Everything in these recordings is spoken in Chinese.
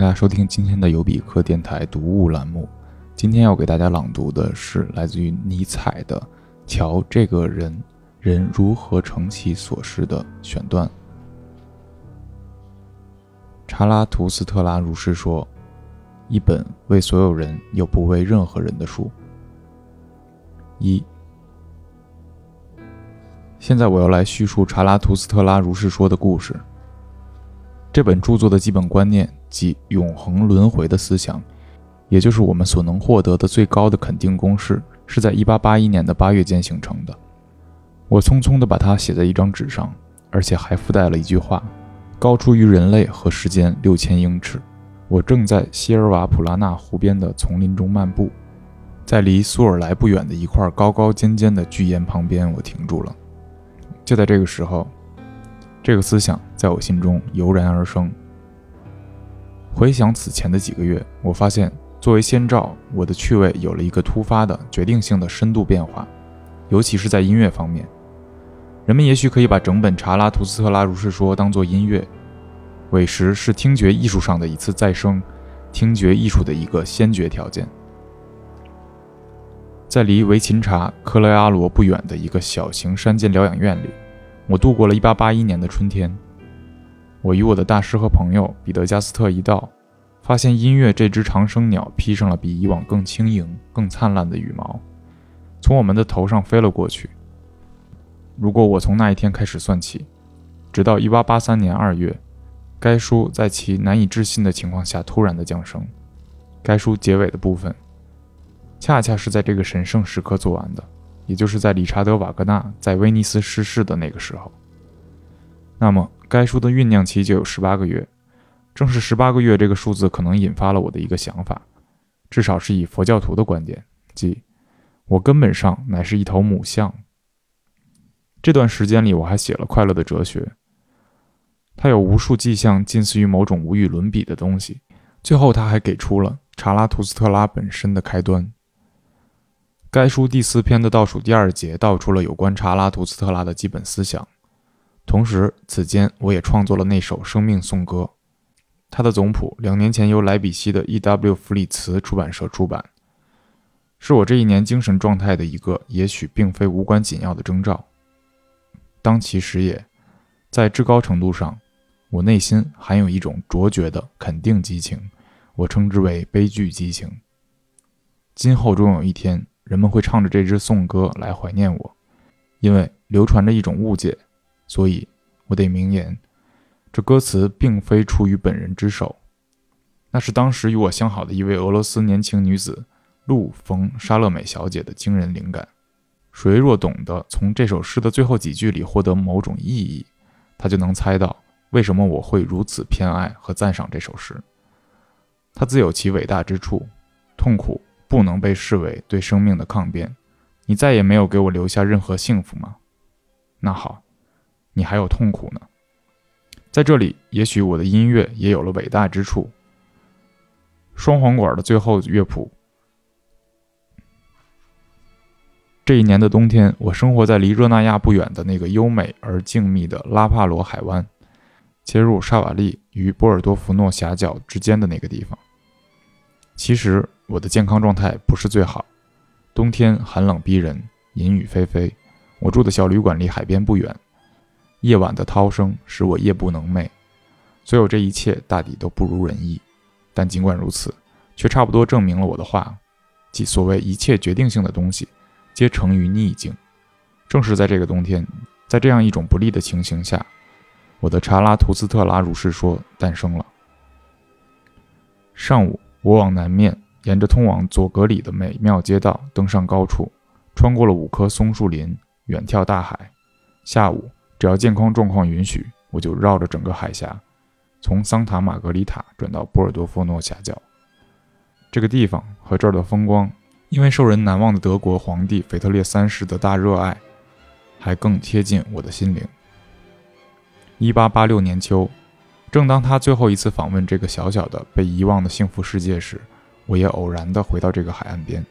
大家收听今天的尤比克电台读物栏目。今天要给大家朗读的是来自于尼采的《瞧这个人，人如何成其所是》的选段。查拉图斯特拉如是说：“一本为所有人又不为任何人的书。”一。现在我要来叙述查拉图斯特拉如是说的故事。这本著作的基本观念及永恒轮回的思想，也就是我们所能获得的最高的肯定公式，是在1881年的八月间形成的。我匆匆地把它写在一张纸上，而且还附带了一句话：高出于人类和时间六千英尺。我正在希尔瓦普拉纳湖边的丛林中漫步，在离苏尔莱不远的一块高高尖尖的巨岩旁边，我停住了。就在这个时候。这个思想在我心中油然而生。回想此前的几个月，我发现作为先兆，我的趣味有了一个突发的、决定性的深度变化，尤其是在音乐方面。人们也许可以把整本《查拉图斯特拉如是说》当作音乐，委实是听觉艺术上的一次再生，听觉艺术的一个先决条件。在离维琴察克雷阿罗不远的一个小型山间疗养院里。我度过了1881年的春天。我与我的大师和朋友彼得加斯特一道，发现音乐这只长生鸟披上了比以往更轻盈、更灿烂的羽毛，从我们的头上飞了过去。如果我从那一天开始算起，直到1883年2月，该书在其难以置信的情况下突然的降生。该书结尾的部分，恰恰是在这个神圣时刻做完的。也就是在理查德·瓦格纳在威尼斯逝世的那个时候，那么该书的酝酿期就有十八个月。正是十八个月这个数字，可能引发了我的一个想法，至少是以佛教徒的观点，即我根本上乃是一头母象。这段时间里，我还写了《快乐的哲学》，它有无数迹象近似于某种无与伦比的东西。最后，他还给出了查拉图斯特拉本身的开端。该书第四篇的倒数第二节道出了有关查拉图斯特拉的基本思想，同时此间我也创作了那首《生命颂歌》，它的总谱两年前由莱比锡的 E.W. 弗里茨出版社出版，是我这一年精神状态的一个也许并非无关紧要的征兆。当其时也，在至高程度上，我内心含有一种卓绝的肯定激情，我称之为悲剧激情。今后终有一天。人们会唱着这支颂歌来怀念我，因为流传着一种误解，所以我得明言，这歌词并非出于本人之手，那是当时与我相好的一位俄罗斯年轻女子路冯沙勒美小姐的惊人灵感。谁若懂得从这首诗的最后几句里获得某种意义，他就能猜到为什么我会如此偏爱和赞赏这首诗。它自有其伟大之处，痛苦。不能被视为对生命的抗辩。你再也没有给我留下任何幸福吗？那好，你还有痛苦呢。在这里，也许我的音乐也有了伟大之处。双簧管的最后乐谱。这一年的冬天，我生活在离热那亚不远的那个优美而静谧的拉帕罗海湾，切入沙瓦利与波尔多福诺峡角之间的那个地方。其实。我的健康状态不是最好，冬天寒冷逼人，阴雨霏霏。我住的小旅馆离海边不远，夜晚的涛声使我夜不能寐。所有这一切大抵都不如人意，但尽管如此，却差不多证明了我的话，即所谓一切决定性的东西，皆成于逆境。正是在这个冬天，在这样一种不利的情形下，我的查拉图斯特拉如是说诞生了。上午，我往南面。沿着通往佐格里的美妙街道登上高处，穿过了五棵松树林，远眺大海。下午，只要健康状况允许，我就绕着整个海峡，从桑塔玛格丽塔转到波尔多夫诺峡角。这个地方和这儿的风光，因为受人难忘的德国皇帝腓特烈三世的大热爱，还更贴近我的心灵。1886年秋，正当他最后一次访问这个小小的被遗忘的幸福世界时，我也偶然地回到这个海岸边。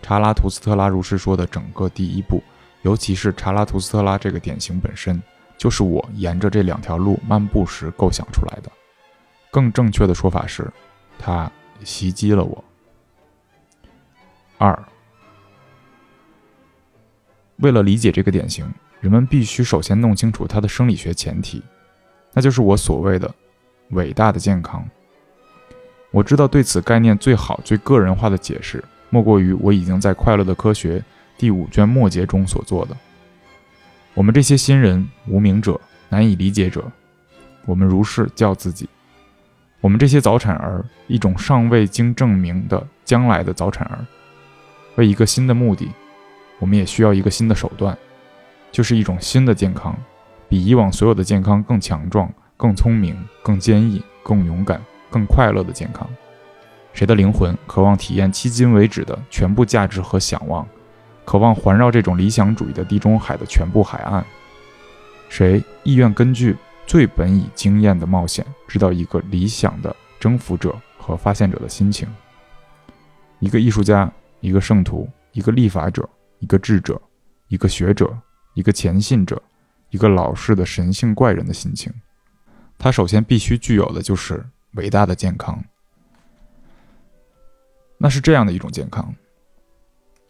查拉图斯特拉如是说的整个第一步，尤其是查拉图斯特拉这个典型本身，就是我沿着这两条路漫步时构想出来的。更正确的说法是，它袭击了我。二，为了理解这个典型，人们必须首先弄清楚它的生理学前提，那就是我所谓的伟大的健康。我知道对此概念最好、最个人化的解释，莫过于我已经在《快乐的科学》第五卷末节中所做的。我们这些新人、无名者、难以理解者，我们如是叫自己。我们这些早产儿，一种尚未经证明的将来的早产儿，为一个新的目的，我们也需要一个新的手段，就是一种新的健康，比以往所有的健康更强壮、更聪明、更坚毅、更勇敢。更快乐的健康，谁的灵魂渴望体验迄今为止的全部价值和想望，渴望环绕这种理想主义的地中海的全部海岸？谁意愿根据最本以经验的冒险，知道一个理想的征服者和发现者的心情？一个艺术家，一个圣徒，一个立法者，一个智者，一个学者，一个虔信者，一个老式的神性怪人的心情。他首先必须具有的就是。伟大的健康，那是这样的一种健康。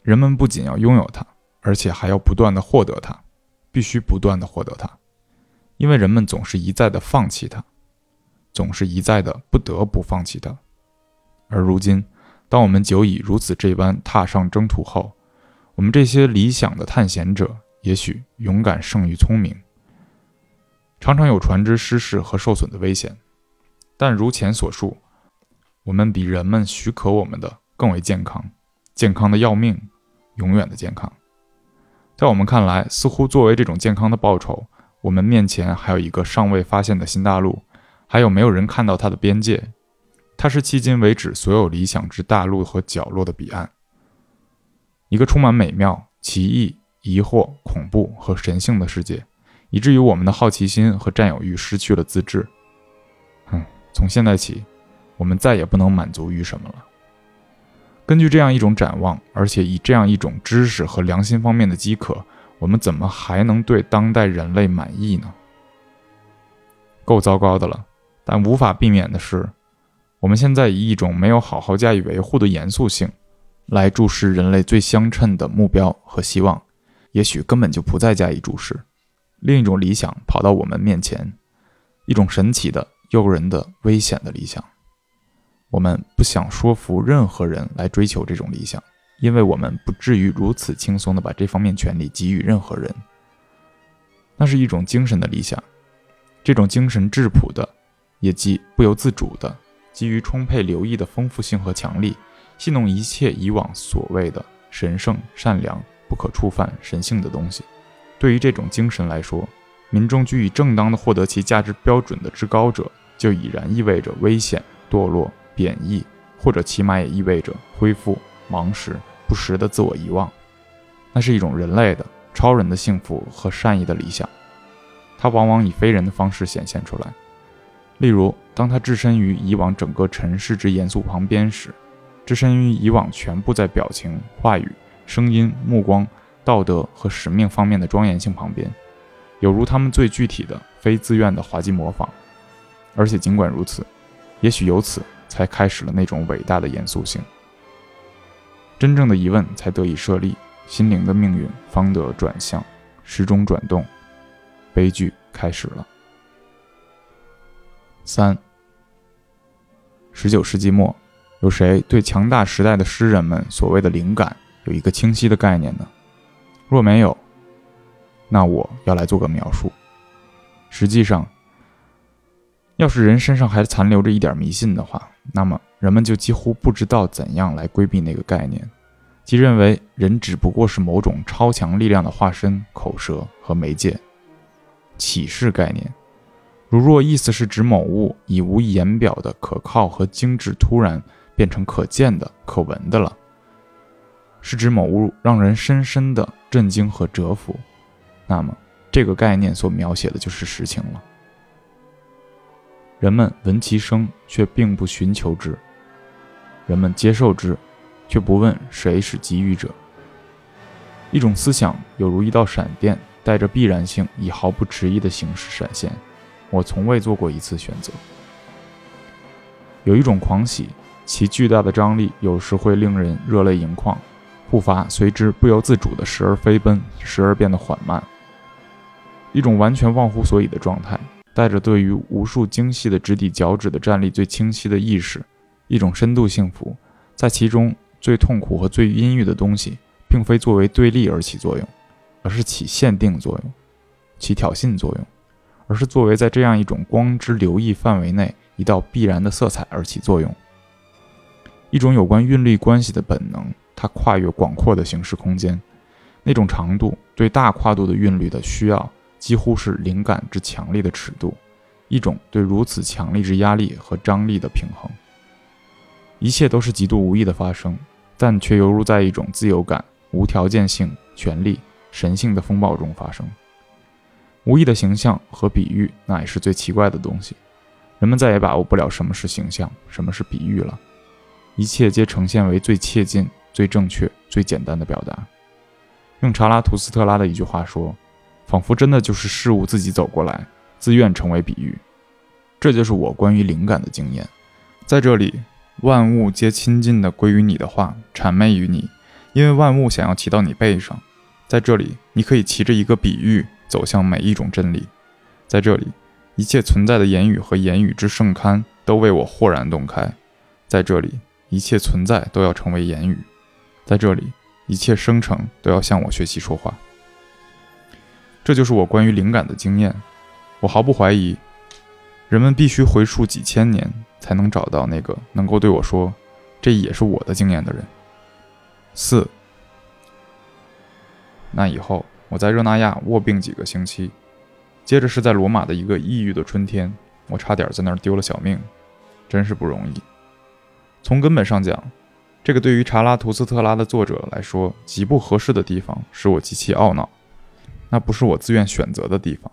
人们不仅要拥有它，而且还要不断的获得它，必须不断的获得它，因为人们总是一再的放弃它，总是一再的不得不放弃它。而如今，当我们久已如此这般踏上征途后，我们这些理想的探险者，也许勇敢胜于聪明，常常有船只失事和受损的危险。但如前所述，我们比人们许可我们的更为健康，健康的要命，永远的健康。在我们看来，似乎作为这种健康的报酬，我们面前还有一个尚未发现的新大陆，还有没有人看到它的边界。它是迄今为止所有理想之大陆和角落的彼岸，一个充满美妙、奇异、疑惑、恐怖和神性的世界，以至于我们的好奇心和占有欲失去了自制。从现在起，我们再也不能满足于什么了。根据这样一种展望，而且以这样一种知识和良心方面的饥渴，我们怎么还能对当代人类满意呢？够糟糕的了。但无法避免的是，我们现在以一种没有好好加以维护的严肃性，来注视人类最相称的目标和希望，也许根本就不再加以注视。另一种理想跑到我们面前，一种神奇的。诱人的、危险的理想，我们不想说服任何人来追求这种理想，因为我们不至于如此轻松地把这方面权利给予任何人。那是一种精神的理想，这种精神质朴的，也即不由自主的，基于充沛留意的丰富性和强力，戏弄一切以往所谓的神圣、善良、不可触犯、神性的东西。对于这种精神来说，民众居以正当的获得其价值标准的至高者，就已然意味着危险、堕落、贬义，或者起码也意味着恢复、盲时、不时的自我遗忘。那是一种人类的、超人的幸福和善意的理想，它往往以非人的方式显现出来。例如，当他置身于以往整个尘世之严肃旁边时，置身于以往全部在表情、话语、声音、目光、道德和使命方面的庄严性旁边。有如他们最具体的、非自愿的滑稽模仿，而且尽管如此，也许由此才开始了那种伟大的严肃性。真正的疑问才得以设立，心灵的命运方得转向，时钟转动，悲剧开始了。三，十九世纪末，有谁对强大时代的诗人们所谓的灵感有一个清晰的概念呢？若没有，那我要来做个描述。实际上，要是人身上还残留着一点迷信的话，那么人们就几乎不知道怎样来规避那个概念，即认为人只不过是某种超强力量的化身、口舌和媒介。启示概念，如若意思是指某物以无以言表的可靠和精致突然变成可见的、可闻的了，是指某物让人深深的震惊和折服。那么，这个概念所描写的就是实情了。人们闻其声，却并不寻求之；人们接受之，却不问谁是给予者。一种思想有如一道闪电，带着必然性，以毫不迟疑的形式闪现。我从未做过一次选择。有一种狂喜，其巨大的张力有时会令人热泪盈眶，步伐随之不由自主地时而飞奔，时而变得缓慢。一种完全忘乎所以的状态，带着对于无数精细的指底脚趾的站立最清晰的意识，一种深度幸福，在其中最痛苦和最阴郁的东西，并非作为对立而起作用，而是起限定作用，起挑衅作用，而是作为在这样一种光之流溢范围内一道必然的色彩而起作用。一种有关韵律关系的本能，它跨越广阔的形式空间，那种长度对大跨度的韵律的需要。几乎是灵感之强力的尺度，一种对如此强力之压力和张力的平衡。一切都是极度无意的发生，但却犹如在一种自由感、无条件性、权力、神性的风暴中发生。无意的形象和比喻，那也是最奇怪的东西。人们再也把握不了什么是形象，什么是比喻了。一切皆呈现为最切近、最正确、最简单的表达。用查拉图斯特拉的一句话说。仿佛真的就是事物自己走过来，自愿成为比喻。这就是我关于灵感的经验。在这里，万物皆亲近的归于你的话，谄媚于你，因为万物想要骑到你背上。在这里，你可以骑着一个比喻走向每一种真理。在这里，一切存在的言语和言语之盛刊都为我豁然洞开。在这里，一切存在都要成为言语。在这里，一切生成都要向我学习说话。这就是我关于灵感的经验。我毫不怀疑，人们必须回溯几千年才能找到那个能够对我说“这也是我的经验”的人。四，那以后我在热那亚卧病几个星期，接着是在罗马的一个抑郁的春天，我差点在那儿丢了小命，真是不容易。从根本上讲，这个对于查拉图斯特拉的作者来说极不合适的地方，使我极其懊恼。那不是我自愿选择的地方。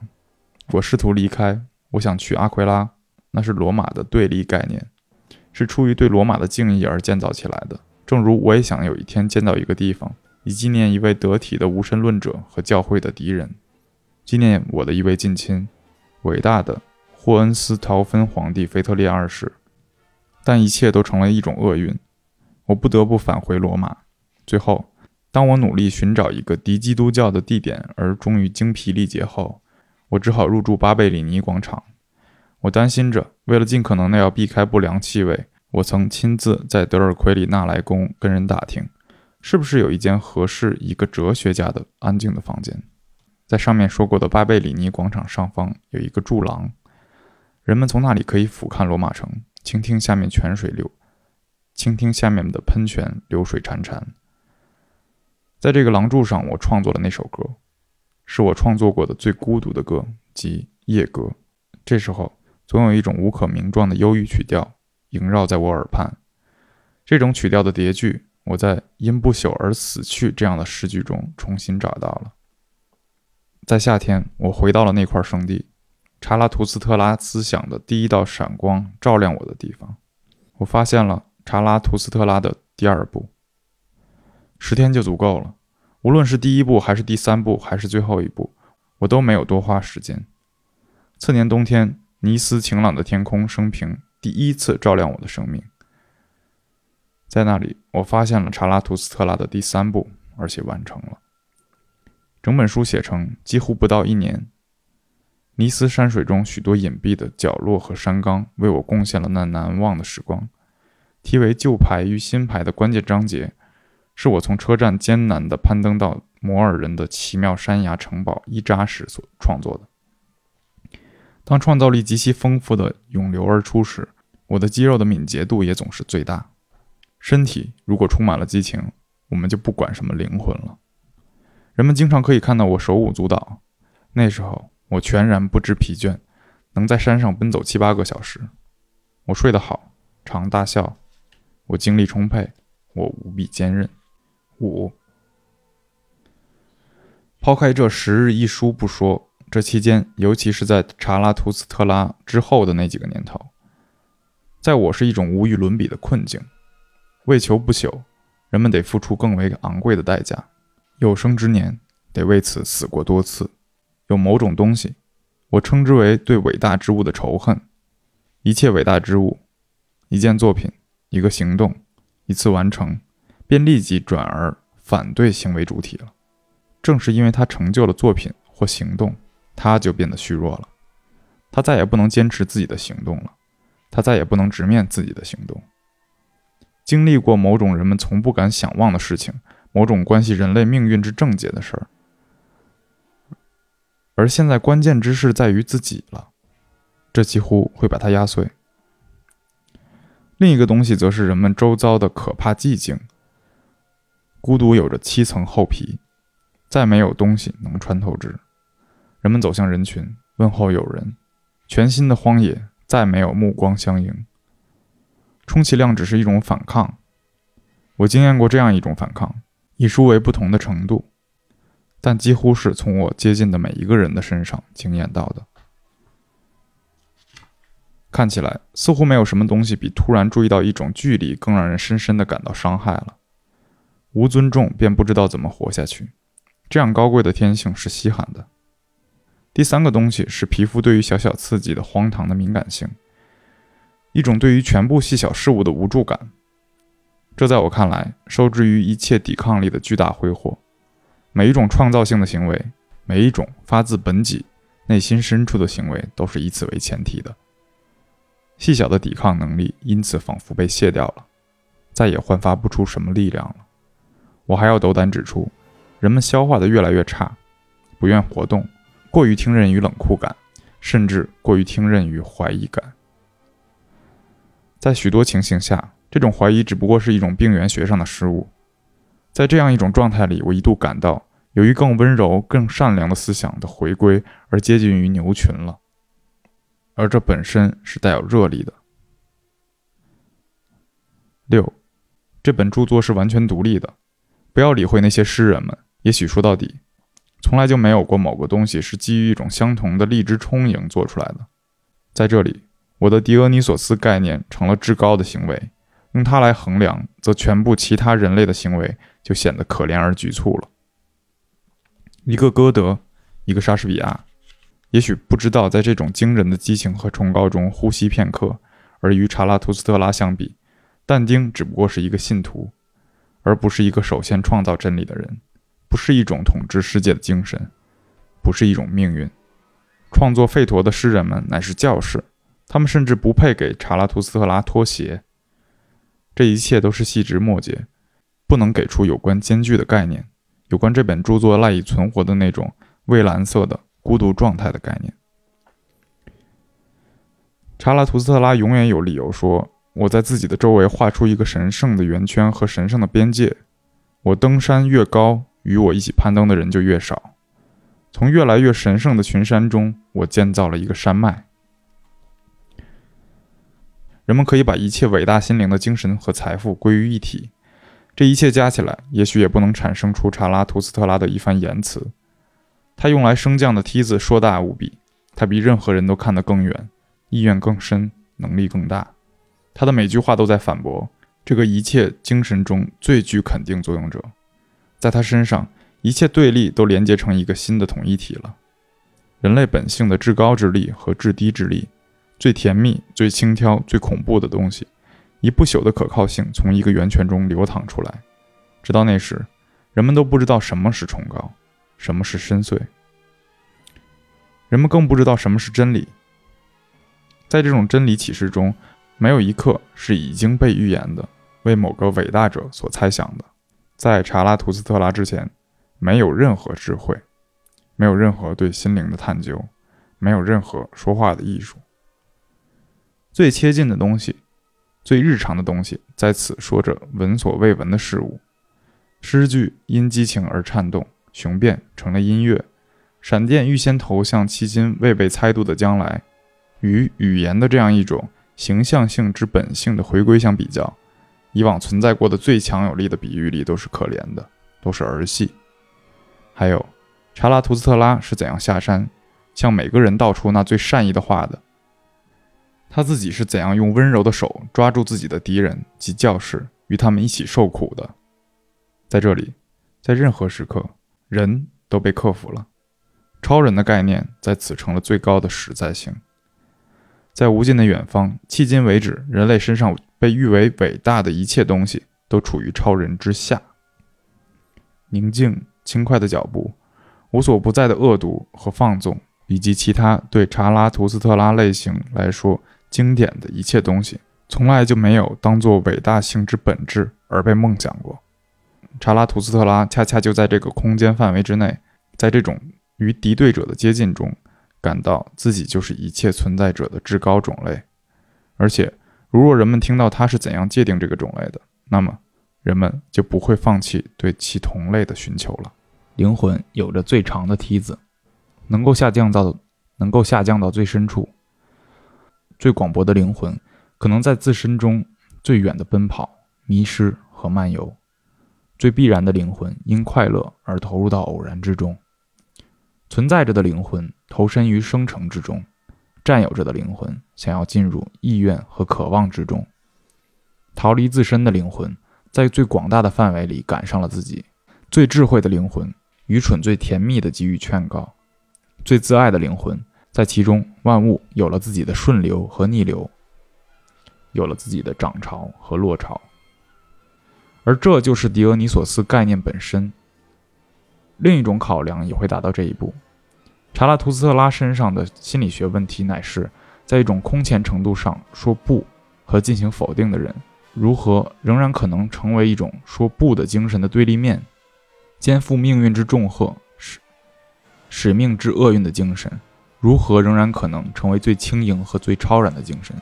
我试图离开，我想去阿奎拉，那是罗马的对立概念，是出于对罗马的敬意而建造起来的。正如我也想有一天建造一个地方，以纪念一位得体的无神论者和教会的敌人，纪念我的一位近亲，伟大的霍恩斯陶芬皇帝腓特烈二世。但一切都成了一种厄运，我不得不返回罗马。最后。当我努力寻找一个敌基督教的地点，而终于精疲力竭后，我只好入住巴贝里尼广场。我担心着，为了尽可能的要避开不良气味，我曾亲自在德尔奎里纳莱宫跟人打听，是不是有一间合适一个哲学家的安静的房间。在上面说过的巴贝里尼广场上方有一个柱廊，人们从那里可以俯瞰罗马城，倾听下面泉水流，倾听下面的喷泉流水潺潺。在这个廊柱上，我创作了那首歌，是我创作过的最孤独的歌，即夜歌。这时候，总有一种无可名状的忧郁曲调萦绕在我耳畔。这种曲调的叠句，我在《因不朽而死去》这样的诗句中重新找到了。在夏天，我回到了那块圣地，查拉图斯特拉思想的第一道闪光照亮我的地方。我发现了查拉图斯特拉的第二部。十天就足够了，无论是第一步，还是第三步，还是最后一步，我都没有多花时间。次年冬天，尼斯晴朗的天空，生平第一次照亮我的生命。在那里，我发现了查拉图斯特拉的第三部，而且完成了。整本书写成几乎不到一年。尼斯山水中许多隐蔽的角落和山冈，为我贡献了那难忘的时光。题为“旧牌与新牌”的关键章节。是我从车站艰难地攀登到摩尔人的奇妙山崖城堡伊扎时所创作的。当创造力极其丰富的涌流而出时，我的肌肉的敏捷度也总是最大。身体如果充满了激情，我们就不管什么灵魂了。人们经常可以看到我手舞足蹈，那时候我全然不知疲倦，能在山上奔走七八个小时。我睡得好，常大笑，我精力充沛，我无比坚韧。五，抛开这十日一书不说，这期间，尤其是在查拉图斯特拉之后的那几个年头，在我是一种无与伦比的困境。为求不朽，人们得付出更为昂贵的代价。有生之年，得为此死过多次。有某种东西，我称之为对伟大之物的仇恨。一切伟大之物，一件作品、一个行动、一次完成，便立即转而反对行为主体了。正是因为他成就了作品或行动，他就变得虚弱了。他再也不能坚持自己的行动了，他再也不能直面自己的行动。经历过某种人们从不敢想望的事情，某种关系人类命运之症结的事儿，而现在关键之事在于自己了，这几乎会把他压碎。另一个东西则是人们周遭的可怕寂静。孤独有着七层厚皮，再没有东西能穿透之。人们走向人群，问候友人。全新的荒野，再没有目光相迎。充其量只是一种反抗。我经验过这样一种反抗，以殊为不同的程度，但几乎是从我接近的每一个人的身上经验到的。看起来似乎没有什么东西比突然注意到一种距离更让人深深的感到伤害了。无尊重便不知道怎么活下去，这样高贵的天性是稀罕的。第三个东西是皮肤对于小小刺激的荒唐的敏感性，一种对于全部细小事物的无助感。这在我看来，受制于一切抵抗力的巨大挥霍。每一种创造性的行为，每一种发自本己、内心深处的行为，都是以此为前提的。细小的抵抗能力因此仿佛被卸掉了，再也焕发不出什么力量了。我还要斗胆指出，人们消化的越来越差，不愿活动。过于听任于冷酷感，甚至过于听任于怀疑感。在许多情形下，这种怀疑只不过是一种病原学上的失误。在这样一种状态里，我一度感到，由于更温柔、更善良的思想的回归而接近于牛群了，而这本身是带有热力的。六，这本著作是完全独立的，不要理会那些诗人们。也许说到底。从来就没有过某个东西是基于一种相同的力之充盈做出来的。在这里，我的狄俄尼索斯概念成了至高的行为，用它来衡量，则全部其他人类的行为就显得可怜而局促了。一个歌德，一个莎士比亚，也许不知道在这种惊人的激情和崇高中呼吸片刻，而与查拉图斯特拉相比，但丁只不过是一个信徒，而不是一个首先创造真理的人。不是一种统治世界的精神，不是一种命运。创作费陀的诗人们乃是教士，他们甚至不配给查拉图斯特拉脱鞋。这一切都是细枝末节，不能给出有关艰巨的概念，有关这本著作赖以存活的那种蔚蓝色的孤独状态的概念。查拉图斯特拉永远有理由说：“我在自己的周围画出一个神圣的圆圈和神圣的边界，我登山越高。”与我一起攀登的人就越少。从越来越神圣的群山中，我建造了一个山脉。人们可以把一切伟大心灵的精神和财富归于一体，这一切加起来，也许也不能产生出查拉图斯特拉的一番言辞。他用来升降的梯子硕大无比，他比任何人都看得更远，意愿更深，能力更大。他的每句话都在反驳这个一切精神中最具肯定作用者。在他身上，一切对立都连接成一个新的统一体了。人类本性的至高之力和至低之力，最甜蜜、最轻佻、最恐怖的东西，以不朽的可靠性从一个源泉中流淌出来。直到那时，人们都不知道什么是崇高，什么是深邃。人们更不知道什么是真理。在这种真理启示中，没有一刻是已经被预言的，为某个伟大者所猜想的。在查拉图斯特拉之前，没有任何智慧，没有任何对心灵的探究，没有任何说话的艺术。最接近的东西，最日常的东西，在此说着闻所未闻的事物。诗句因激情而颤动，雄辩成了音乐。闪电预先投向迄今未被猜度的将来。与语言的这样一种形象性之本性的回归相比较。以往存在过的最强有力的比喻里都是可怜的，都是儿戏。还有，查拉图斯特拉是怎样下山，向每个人道出那最善意的话的？他自己是怎样用温柔的手抓住自己的敌人及教士，与他们一起受苦的？在这里，在任何时刻，人都被克服了。超人的概念在此成了最高的实在性。在无尽的远方，迄今为止，人类身上被誉为伟大的一切东西都处于超人之下。宁静轻快的脚步，无所不在的恶毒和放纵，以及其他对查拉图斯特拉类型来说经典的一切东西，从来就没有当做伟大性之本质而被梦想过。查拉图斯特拉恰恰就在这个空间范围之内，在这种与敌对者的接近中，感到自己就是一切存在者的至高种类，而且。如若人们听到他是怎样界定这个种类的，那么人们就不会放弃对其同类的寻求了。灵魂有着最长的梯子，能够下降到能够下降到最深处。最广博的灵魂可能在自身中最远的奔跑、迷失和漫游。最必然的灵魂因快乐而投入到偶然之中。存在着的灵魂投身于生成之中。占有着的灵魂想要进入意愿和渴望之中，逃离自身的灵魂在最广大的范围里赶上了自己。最智慧的灵魂，愚蠢最甜蜜的给予劝告。最自爱的灵魂，在其中万物有了自己的顺流和逆流，有了自己的涨潮和落潮。而这就是狄俄尼索斯概念本身。另一种考量也会达到这一步。查拉图斯特拉身上的心理学问题，乃是在一种空前程度上说不和进行否定的人，如何仍然可能成为一种说不的精神的对立面，肩负命运之重荷、使使命之厄运的精神，如何仍然可能成为最轻盈和最超然的精神？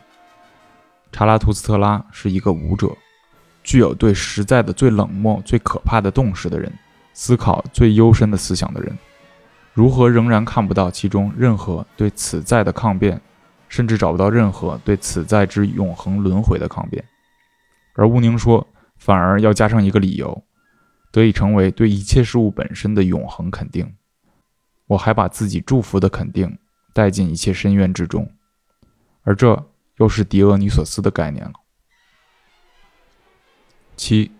查拉图斯特拉是一个舞者，具有对实在的最冷漠、最可怕的洞识的人，思考最幽深的思想的人。如何仍然看不到其中任何对此在的抗辩，甚至找不到任何对此在之永恒轮回的抗辩？而乌宁说，反而要加上一个理由，得以成为对一切事物本身的永恒肯定。我还把自己祝福的肯定带进一切深渊之中，而这又是狄俄尼索斯的概念了。七，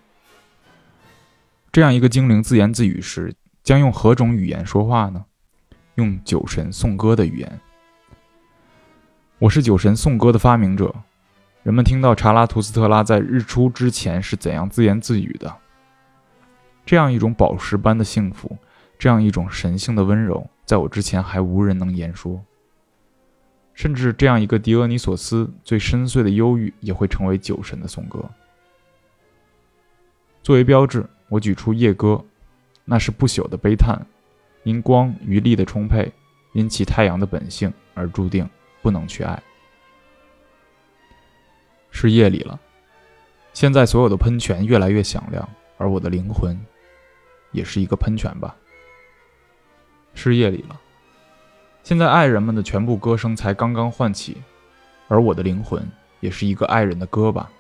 这样一个精灵自言自语时。将用何种语言说话呢？用酒神颂歌的语言。我是酒神颂歌的发明者。人们听到查拉图斯特拉在日出之前是怎样自言自语的。这样一种宝石般的幸福，这样一种神性的温柔，在我之前还无人能言说。甚至这样一个狄俄尼索斯最深邃的忧郁，也会成为酒神的颂歌。作为标志，我举出夜歌。那是不朽的悲叹，因光与力的充沛，因其太阳的本性而注定不能去爱。是夜里了，现在所有的喷泉越来越响亮，而我的灵魂，也是一个喷泉吧。是夜里了，现在爱人们的全部歌声才刚刚唤起，而我的灵魂也是一个爱人的歌吧。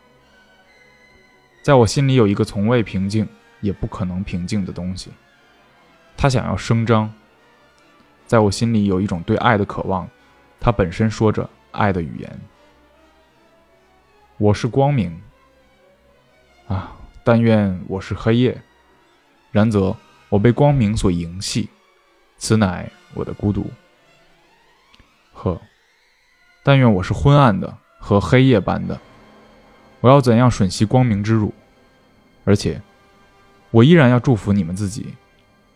在我心里有一个从未平静。也不可能平静的东西，他想要声张。在我心里有一种对爱的渴望，它本身说着爱的语言。我是光明，啊，但愿我是黑夜。然则我被光明所迎系，此乃我的孤独。呵，但愿我是昏暗的和黑夜般的。我要怎样吮吸光明之乳？而且。我依然要祝福你们自己，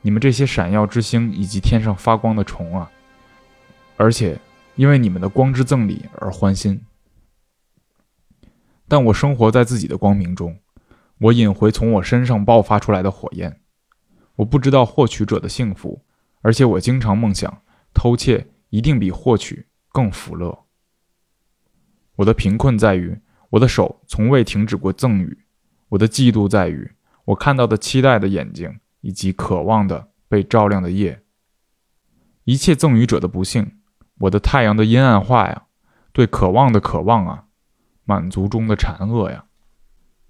你们这些闪耀之星以及天上发光的虫啊！而且因为你们的光之赠礼而欢欣。但我生活在自己的光明中，我引回从我身上爆发出来的火焰。我不知道获取者的幸福，而且我经常梦想偷窃一定比获取更福乐。我的贫困在于我的手从未停止过赠予，我的嫉妒在于。我看到的期待的眼睛，以及渴望的被照亮的夜，一切赠予者的不幸，我的太阳的阴暗化呀，对渴望的渴望啊，满足中的馋饿呀，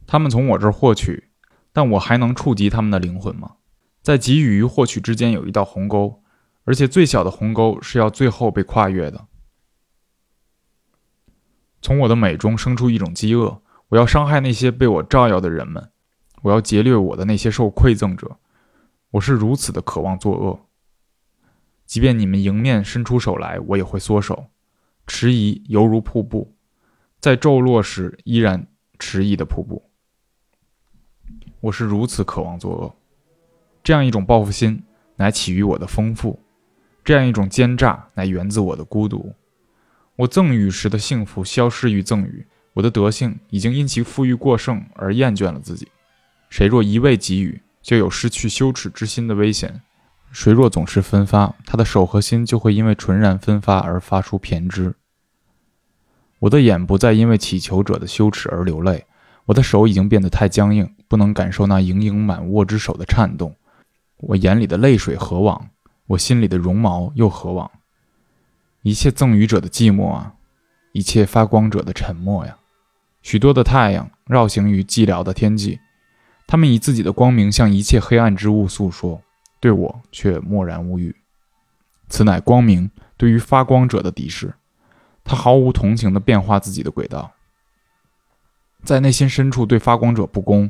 他们从我这儿获取，但我还能触及他们的灵魂吗？在给予与获取之间有一道鸿沟，而且最小的鸿沟是要最后被跨越的。从我的美中生出一种饥饿，我要伤害那些被我照耀的人们。我要劫掠我的那些受馈赠者，我是如此的渴望作恶。即便你们迎面伸出手来，我也会缩手，迟疑犹如瀑布，在骤落时依然迟疑的瀑布。我是如此渴望作恶，这样一种报复心乃起于我的丰富，这样一种奸诈乃源自我的孤独。我赠予时的幸福消失于赠予，我的德性已经因其富裕过剩而厌倦了自己。谁若一味给予，就有失去羞耻之心的危险；谁若总是分发，他的手和心就会因为纯然分发而发出偏执。我的眼不再因为乞求者的羞耻而流泪，我的手已经变得太僵硬。不能感受那盈盈满握之手的颤动，我眼里的泪水何往？我心里的绒毛又何往？一切赠予者的寂寞啊，一切发光者的沉默呀！许多的太阳绕行于寂寥的天际，他们以自己的光明向一切黑暗之物诉说，对我却默然无语。此乃光明对于发光者的敌视，他毫无同情地变化自己的轨道，在内心深处对发光者不公。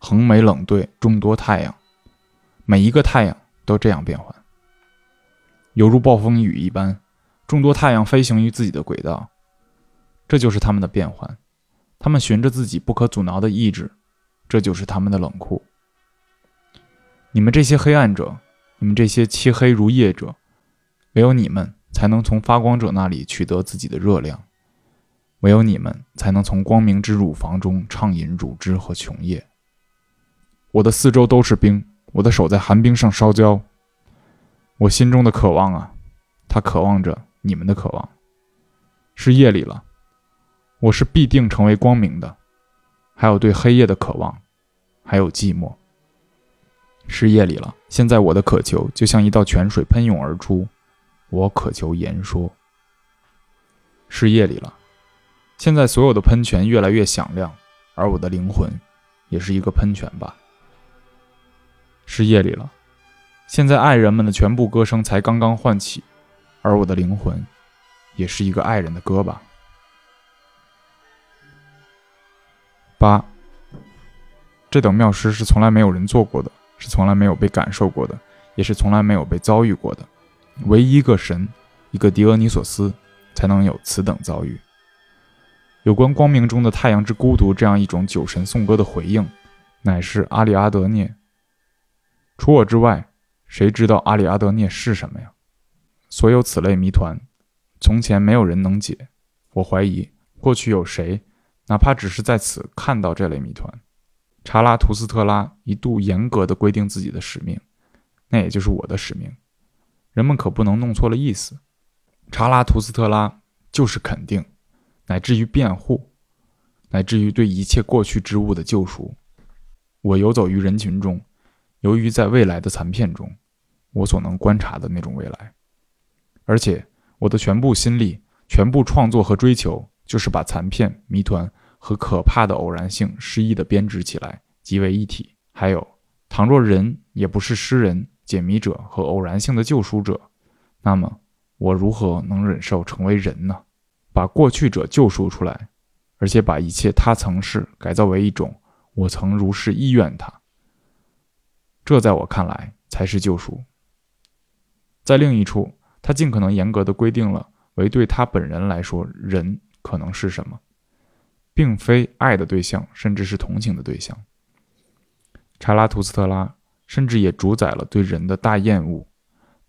横眉冷对众多太阳，每一个太阳都这样变换，犹如暴风雨一般。众多太阳飞行于自己的轨道，这就是他们的变换。他们循着自己不可阻挠的意志，这就是他们的冷酷。你们这些黑暗者，你们这些漆黑如夜者，唯有你们才能从发光者那里取得自己的热量，唯有你们才能从光明之乳房中畅饮乳汁和琼液。我的四周都是冰，我的手在寒冰上烧焦。我心中的渴望啊，它渴望着你们的渴望。是夜里了，我是必定成为光明的。还有对黑夜的渴望，还有寂寞。是夜里了，现在我的渴求就像一道泉水喷涌而出，我渴求言说。是夜里了，现在所有的喷泉越来越响亮，而我的灵魂也是一个喷泉吧。是夜里了，现在爱人们的全部歌声才刚刚唤起，而我的灵魂，也是一个爱人的歌吧。八，这等妙诗是从来没有人做过的，是从来没有被感受过的，也是从来没有被遭遇过的。唯一一个神，一个狄俄尼索斯，才能有此等遭遇。有关光明中的太阳之孤独这样一种酒神颂歌的回应，乃是阿里阿德涅。除我之外，谁知道阿里阿德涅是什么呀？所有此类谜团，从前没有人能解。我怀疑过去有谁，哪怕只是在此看到这类谜团。查拉图斯特拉一度严格的规定自己的使命，那也就是我的使命。人们可不能弄错了意思。查拉图斯特拉就是肯定，乃至于辩护，乃至于对一切过去之物的救赎。我游走于人群中。由于在未来的残片中，我所能观察的那种未来，而且我的全部心力、全部创作和追求，就是把残片、谜团和可怕的偶然性诗意的编织起来，集为一体。还有，倘若人也不是诗人、解谜者和偶然性的救赎者，那么我如何能忍受成为人呢？把过去者救赎出来，而且把一切他曾是改造为一种我曾如是意愿他。这在我看来才是救赎。在另一处，他尽可能严格的规定了，为对他本人来说，人可能是什么，并非爱的对象，甚至是同情的对象。查拉图斯特拉甚至也主宰了对人的大厌恶。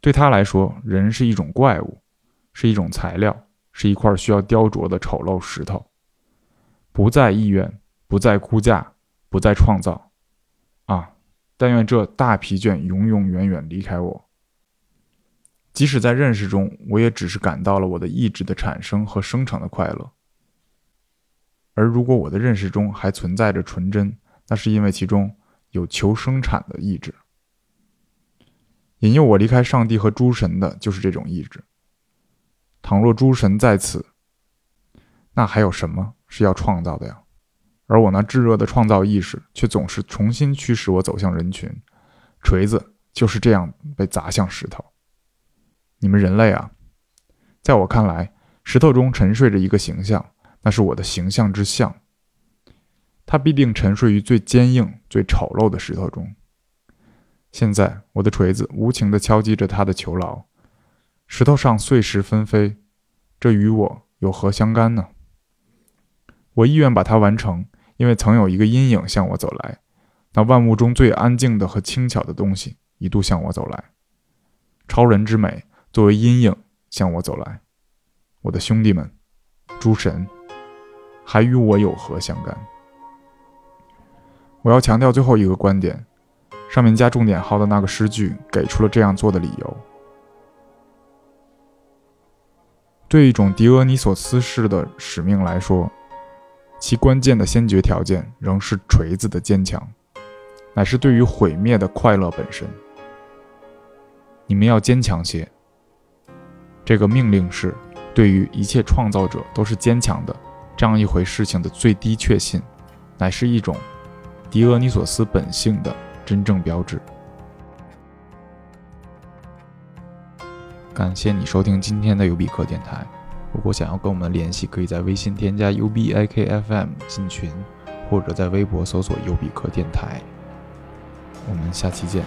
对他来说，人是一种怪物，是一种材料，是一块需要雕琢的丑陋石头。不再意愿，不再估价，不再创造。啊！但愿这大疲倦永永远远离开我。即使在认识中，我也只是感到了我的意志的产生和生成的快乐。而如果我的认识中还存在着纯真，那是因为其中有求生产的意志。引诱我离开上帝和诸神的就是这种意志。倘若诸神在此，那还有什么是要创造的呀？而我那炙热的创造意识，却总是重新驱使我走向人群。锤子就是这样被砸向石头。你们人类啊，在我看来，石头中沉睡着一个形象，那是我的形象之像。它必定沉睡于最坚硬、最丑陋的石头中。现在，我的锤子无情地敲击着它的囚牢，石头上碎石纷飞，这与我有何相干呢？我意愿把它完成。因为曾有一个阴影向我走来，那万物中最安静的和轻巧的东西一度向我走来。超人之美作为阴影向我走来，我的兄弟们，诸神，还与我有何相干？我要强调最后一个观点，上面加重点号的那个诗句给出了这样做的理由。对一种狄俄尼索斯式的使命来说，其关键的先决条件仍是锤子的坚强，乃是对于毁灭的快乐本身。你们要坚强些。这个命令是对于一切创造者都是坚强的这样一回事情的最低确信，乃是一种狄俄尼索斯本性的真正标志。感谢你收听今天的尤比克电台。如果想要跟我们联系，可以在微信添加 UBIKFM 进群，或者在微博搜索“尤比克电台”。我们下期见。